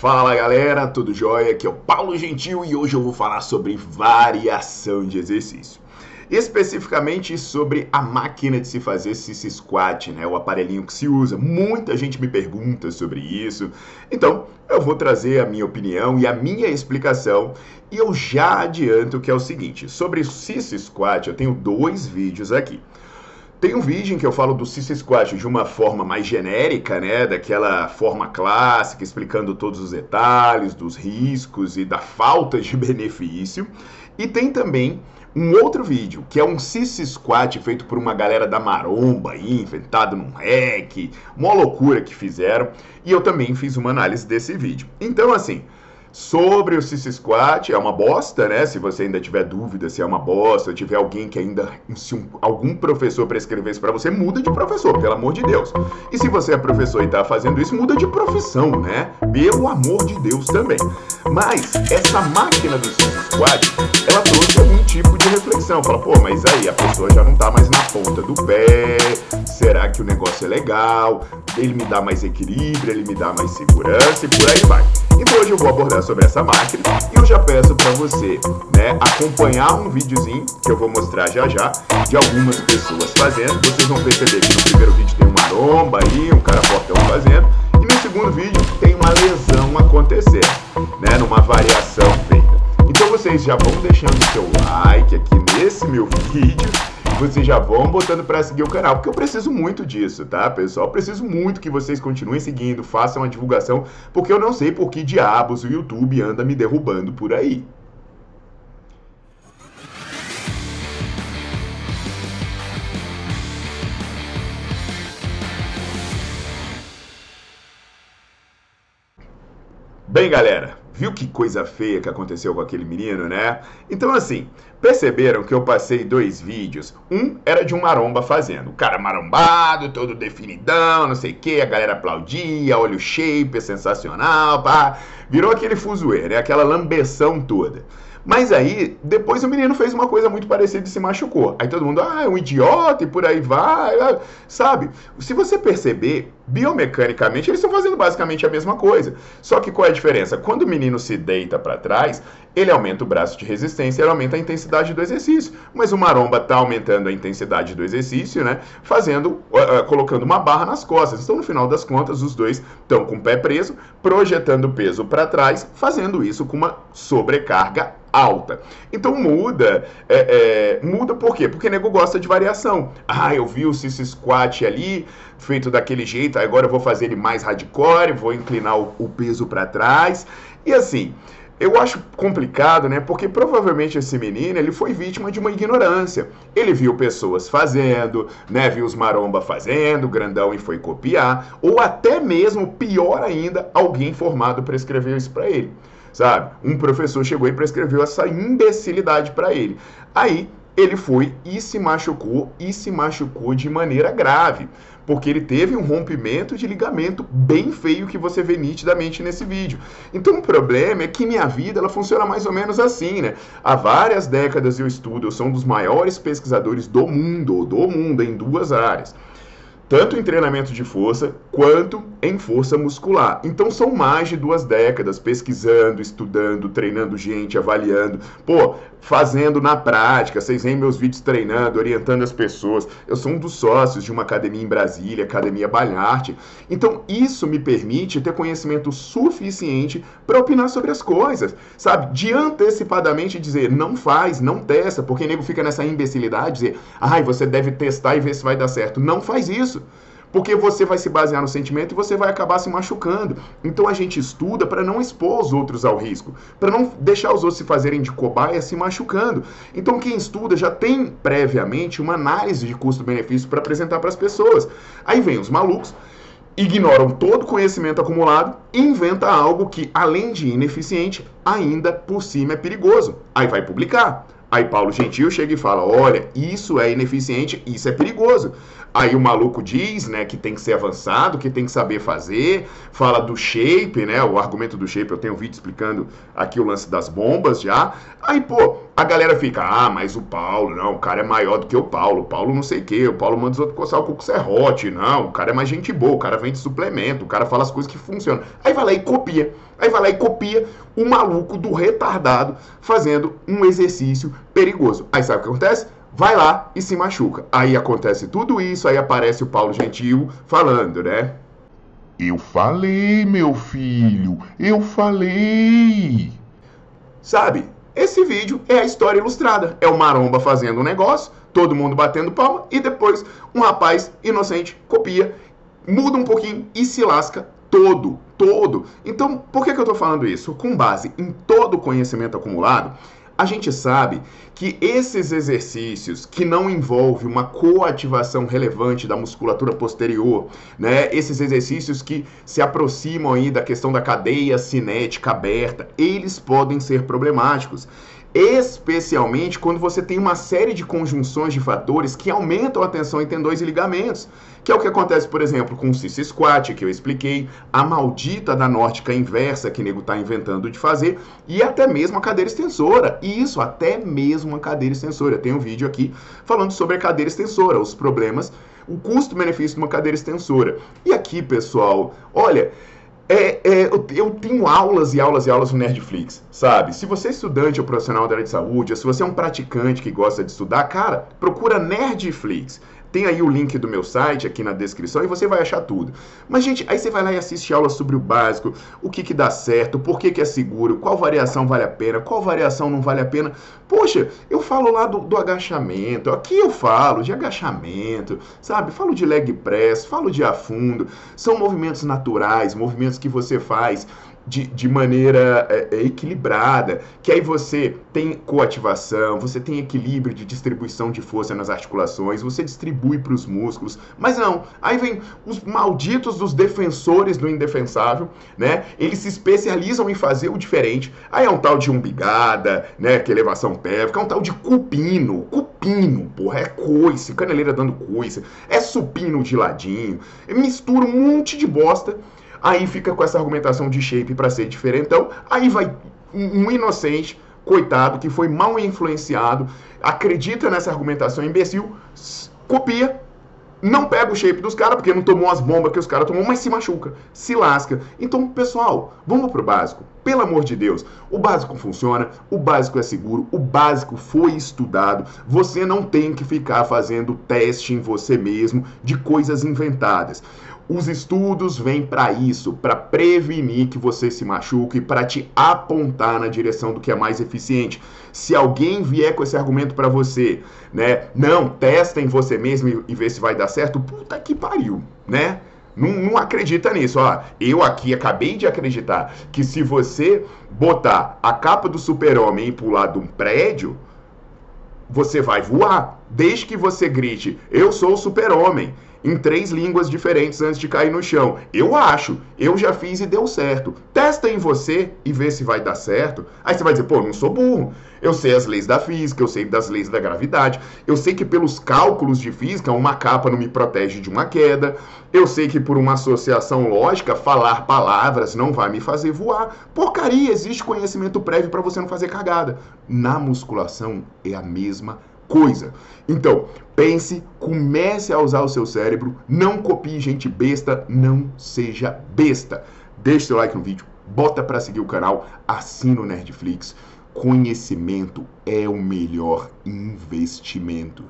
Fala galera, tudo jóia? Aqui é o Paulo Gentil e hoje eu vou falar sobre variação de exercício. Especificamente sobre a máquina de se fazer sissy squat, né? O aparelhinho que se usa. Muita gente me pergunta sobre isso. Então, eu vou trazer a minha opinião e a minha explicação. E eu já adianto que é o seguinte: sobre o squat, eu tenho dois vídeos aqui. Tem um vídeo em que eu falo do Cissa Squat de uma forma mais genérica, né? Daquela forma clássica, explicando todos os detalhes, dos riscos e da falta de benefício. E tem também um outro vídeo, que é um Cissa Squat feito por uma galera da maromba aí, inventado num hack, uma loucura que fizeram. E eu também fiz uma análise desse vídeo. Então, assim, Sobre o Sissy Squat, é uma bosta, né? Se você ainda tiver dúvida se é uma bosta, tiver alguém que ainda. Se um, algum professor prescrever isso pra você, muda de professor, pelo amor de Deus. E se você é professor e tá fazendo isso, muda de profissão, né? Pelo amor de Deus também. Mas essa máquina do Sissy Squat, ela trouxe algum tipo de reflexão. Fala, pô, mas aí a pessoa já não tá mais na ponta do pé. Será que o negócio é legal? Ele me dá mais equilíbrio, ele me dá mais segurança e por aí vai. Então hoje eu vou abordar sobre essa máquina e eu já peço para você, né, acompanhar um videozinho que eu vou mostrar já já de algumas pessoas fazendo. Vocês vão perceber que no primeiro vídeo tem uma maromba aí, um cara fortão fazendo e no segundo vídeo tem uma lesão acontecendo, né, numa variação feita. Então vocês já vão deixando o seu like aqui nesse meu vídeo vocês já vão botando para seguir o canal, porque eu preciso muito disso, tá, pessoal? Eu preciso muito que vocês continuem seguindo, façam a divulgação, porque eu não sei por que diabos o YouTube anda me derrubando por aí. Bem, galera, Viu que coisa feia que aconteceu com aquele menino, né? Então, assim, perceberam que eu passei dois vídeos. Um era de um maromba fazendo. O cara marombado, todo definidão, não sei o que, a galera aplaudia, olha o shape, é sensacional, pá. Virou aquele fuzuê, né? Aquela lambeção toda. Mas aí, depois o menino fez uma coisa muito parecida e se machucou. Aí todo mundo, ah, é um idiota e por aí vai, sabe? Se você perceber, biomecanicamente eles estão fazendo basicamente a mesma coisa. Só que qual é a diferença? Quando o menino se deita para trás, ele aumenta o braço de resistência, ele aumenta a intensidade do exercício. Mas o maromba está aumentando a intensidade do exercício, né? Fazendo, uh, uh, colocando uma barra nas costas. Então, no final das contas, os dois estão com o pé preso, projetando o peso para trás, fazendo isso com uma sobrecarga alta. Então muda, é, é, muda por quê? Porque nego gosta de variação. Ah, eu vi o Sissy Squat ali, feito daquele jeito, agora eu vou fazer ele mais hardcore, vou inclinar o, o peso para trás. E assim, eu acho complicado, né? Porque provavelmente esse menino ele foi vítima de uma ignorância. Ele viu pessoas fazendo, né? Viu os maromba fazendo, grandão e foi copiar, ou até mesmo pior ainda, alguém formado prescreveu isso para ele sabe? Um professor chegou e prescreveu essa imbecilidade para ele. Aí ele foi e se machucou e se machucou de maneira grave, porque ele teve um rompimento de ligamento bem feio que você vê nitidamente nesse vídeo. Então o problema é que minha vida ela funciona mais ou menos assim, né? Há várias décadas eu estudo, eu sou um dos maiores pesquisadores do mundo, do mundo em duas áreas tanto em treinamento de força quanto em força muscular. Então são mais de duas décadas pesquisando, estudando, treinando gente, avaliando, pô, fazendo na prática. Vocês veem meus vídeos treinando, orientando as pessoas. Eu sou um dos sócios de uma academia em Brasília, Academia Balharte. Então isso me permite ter conhecimento suficiente para opinar sobre as coisas, sabe? De antecipadamente dizer, não faz, não testa, porque nego fica nessa imbecilidade, dizer, ai, você deve testar e ver se vai dar certo. Não faz isso. Porque você vai se basear no sentimento e você vai acabar se machucando. Então a gente estuda para não expor os outros ao risco, para não deixar os outros se fazerem de cobaia se machucando. Então quem estuda já tem previamente uma análise de custo-benefício para apresentar para as pessoas. Aí vem os malucos ignoram todo o conhecimento acumulado e inventa algo que, além de ineficiente, ainda por cima é perigoso. Aí vai publicar. Aí Paulo Gentil chega e fala: olha, isso é ineficiente, isso é perigoso. Aí o maluco diz, né, que tem que ser avançado, que tem que saber fazer, fala do shape, né, o argumento do shape, eu tenho um vídeo explicando aqui o lance das bombas já. Aí, pô, a galera fica, ah, mas o Paulo, não, o cara é maior do que o Paulo, o Paulo não sei o quê, o Paulo manda os outros coçar o cu com serrote, não, o cara é mais gente boa, o cara vende suplemento, o cara fala as coisas que funcionam. Aí vai lá e copia. Aí vai lá e copia o maluco do retardado fazendo um exercício perigoso. Aí sabe o que acontece? Vai lá e se machuca. Aí acontece tudo isso, aí aparece o Paulo Gentil falando, né? Eu falei, meu filho, eu falei. Sabe? Esse vídeo é a história ilustrada. É o Maromba fazendo um negócio, todo mundo batendo palma, e depois um rapaz inocente copia, muda um pouquinho e se lasca todo, todo. Então, por que, que eu estou falando isso? Com base em todo o conhecimento acumulado, a gente sabe que esses exercícios que não envolvem uma coativação relevante da musculatura posterior, né, esses exercícios que se aproximam aí da questão da cadeia cinética aberta, eles podem ser problemáticos especialmente quando você tem uma série de conjunções de fatores que aumentam a tensão em tendões e ligamentos, que é o que acontece, por exemplo, com o Cici Squat, que eu expliquei, a maldita da nórdica inversa que o nego está inventando de fazer, e até mesmo a cadeira extensora. Isso, até mesmo a cadeira extensora. Tem um vídeo aqui falando sobre a cadeira extensora, os problemas, o custo-benefício de uma cadeira extensora. E aqui, pessoal, olha, é, é, eu, eu, tenho aulas e aulas e aulas no Nerdflix, sabe? Se você é estudante ou profissional da área de saúde, ou se você é um praticante que gosta de estudar, cara, procura Nerdflix. Tem aí o link do meu site aqui na descrição e você vai achar tudo. Mas, gente, aí você vai lá e assiste aulas sobre o básico, o que, que dá certo, por que, que é seguro, qual variação vale a pena, qual variação não vale a pena. Poxa, eu falo lá do, do agachamento, aqui eu falo de agachamento, sabe? Falo de leg press, falo de afundo. São movimentos naturais, movimentos que você faz de, de maneira é, é, equilibrada, que aí você tem coativação, você tem equilíbrio de distribuição de força nas articulações, você distribui para os músculos, mas não, aí vem os malditos dos defensores do indefensável, né? Eles se especializam em fazer o diferente. Aí é um tal de umbigada, né? Que é elevação pélvica, é um tal de cupino, cupino, porra, é coice, caneleira dando coice, é supino de ladinho, mistura um monte de bosta Aí fica com essa argumentação de shape para ser diferentão. Aí vai um inocente, coitado, que foi mal influenciado, acredita nessa argumentação imbecil, copia, não pega o shape dos caras, porque não tomou as bombas que os caras tomou, mas se machuca, se lasca. Então, pessoal, vamos pro básico. Pelo amor de Deus, o básico funciona, o básico é seguro, o básico foi estudado. Você não tem que ficar fazendo teste em você mesmo de coisas inventadas. Os estudos vêm para isso, para prevenir que você se machuque, para te apontar na direção do que é mais eficiente. Se alguém vier com esse argumento para você, né? Não, testa em você mesmo e, vê se vai dar certo. Puta que pariu, né? Não, não, acredita nisso. Ó, eu aqui acabei de acreditar que se você botar a capa do super-homem e pular de um prédio, você vai voar. Desde que você grite, eu sou o super-homem em três línguas diferentes antes de cair no chão. Eu acho, eu já fiz e deu certo. Testa em você e vê se vai dar certo. Aí você vai dizer, pô, não sou burro. Eu sei as leis da física, eu sei das leis da gravidade. Eu sei que pelos cálculos de física, uma capa não me protege de uma queda. Eu sei que por uma associação lógica, falar palavras não vai me fazer voar. Porcaria, existe conhecimento prévio para você não fazer cagada. Na musculação é a mesma coisa. Então, pense, comece a usar o seu cérebro, não copie gente besta, não seja besta. Deixe seu like no vídeo, bota para seguir o canal, assina o Nerdflix. Conhecimento é o melhor investimento.